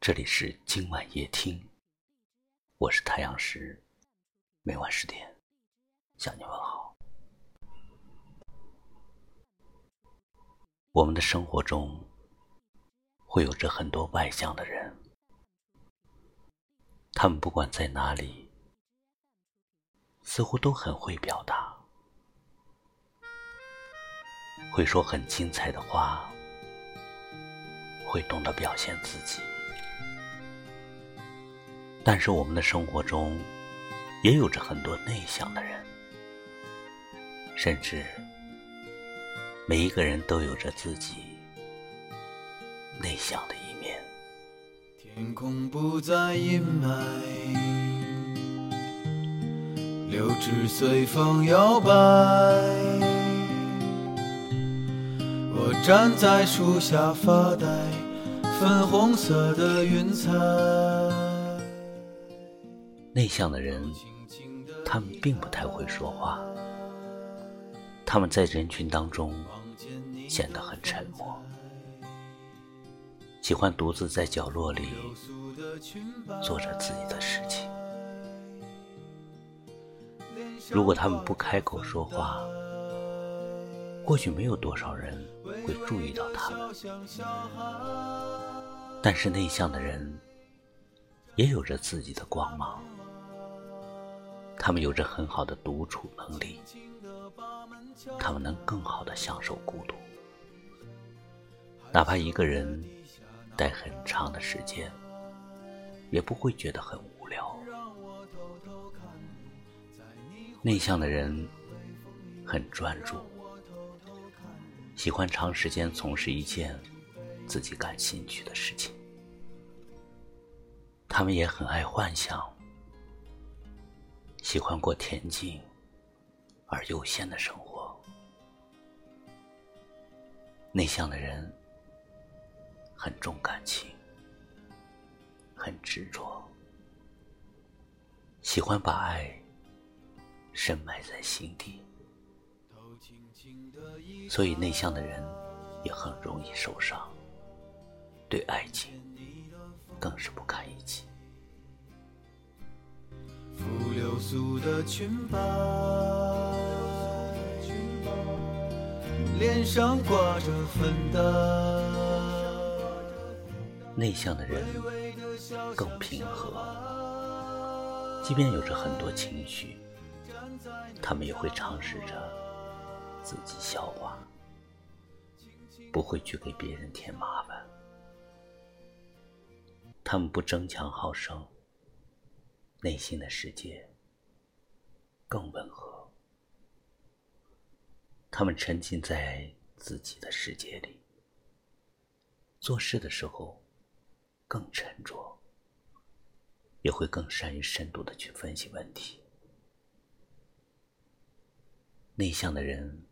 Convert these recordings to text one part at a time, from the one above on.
这里是今晚夜听，我是太阳石，每晚十点向你问好。我们的生活中会有着很多外向的人，他们不管在哪里，似乎都很会表达，会说很精彩的话，会懂得表现自己。但是我们的生活中，也有着很多内向的人，甚至每一个人都有着自己内向的一面。天空不再阴霾，柳枝随风摇摆。我站在树下发呆，粉红色的云彩。内向的人，他们并不太会说话，他们在人群当中显得很沉默，喜欢独自在角落里做着自己的事情。如果他们不开口说话，或许没有多少人会注意到他们。但是内向的人也有着自己的光芒。他们有着很好的独处能力，他们能更好的享受孤独，哪怕一个人待很长的时间，也不会觉得很无聊。内向的人很专注，喜欢长时间从事一件自己感兴趣的事情，他们也很爱幻想。喜欢过恬静而悠闲的生活。内向的人很重感情，很执着，喜欢把爱深埋在心底，所以内向的人也很容易受伤，对爱情更是不堪一击。流苏的裙摆，脸上挂着粉黛。内向的人更平和，即便有着很多情绪，他们也会尝试着自己消化，不会去给别人添麻烦。他们不争强好胜。内心的世界更温和，他们沉浸在自己的世界里，做事的时候更沉着，也会更善于深度的去分析问题。内向的人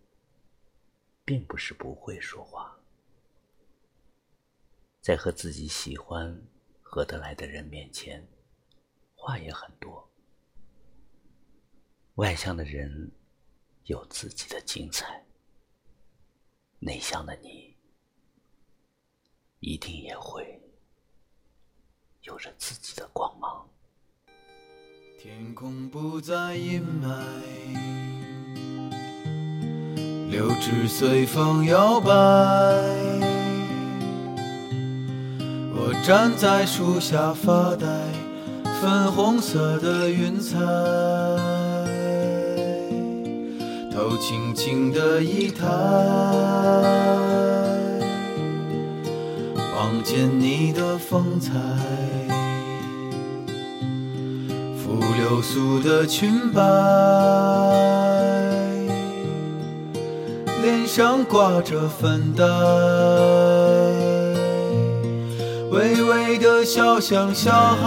并不是不会说话，在和自己喜欢、合得来的人面前。话也很多，外向的人有自己的精彩，内向的你一定也会有着自己的光芒。天空不再阴霾，柳枝随风摇摆，我站在树下发呆。粉红色的云彩，头轻轻的一抬，望见你的风采，拂流苏的裙摆，脸上挂着粉黛。微微的笑，像小孩，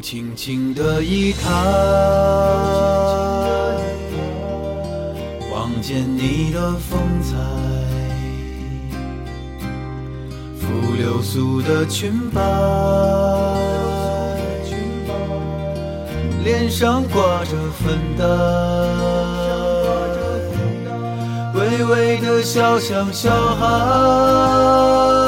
轻轻的一抬，望见你的风采，拂流苏的裙摆，脸上挂着粉黛，微微的笑像小孩。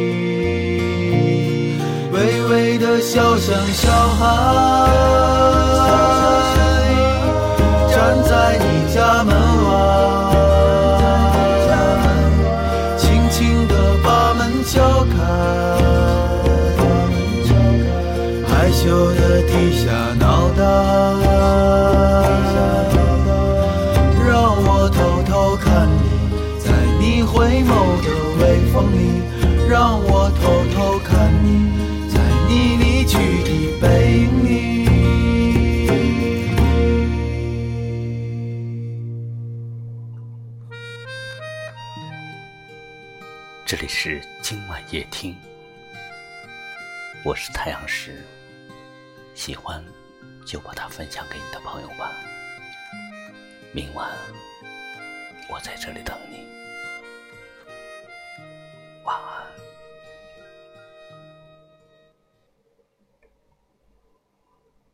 微微的笑像小孩，站在你家门外，轻轻地把门敲开，害羞的这里是今晚夜听，我是太阳石，喜欢就把它分享给你的朋友吧。明晚我在这里等你。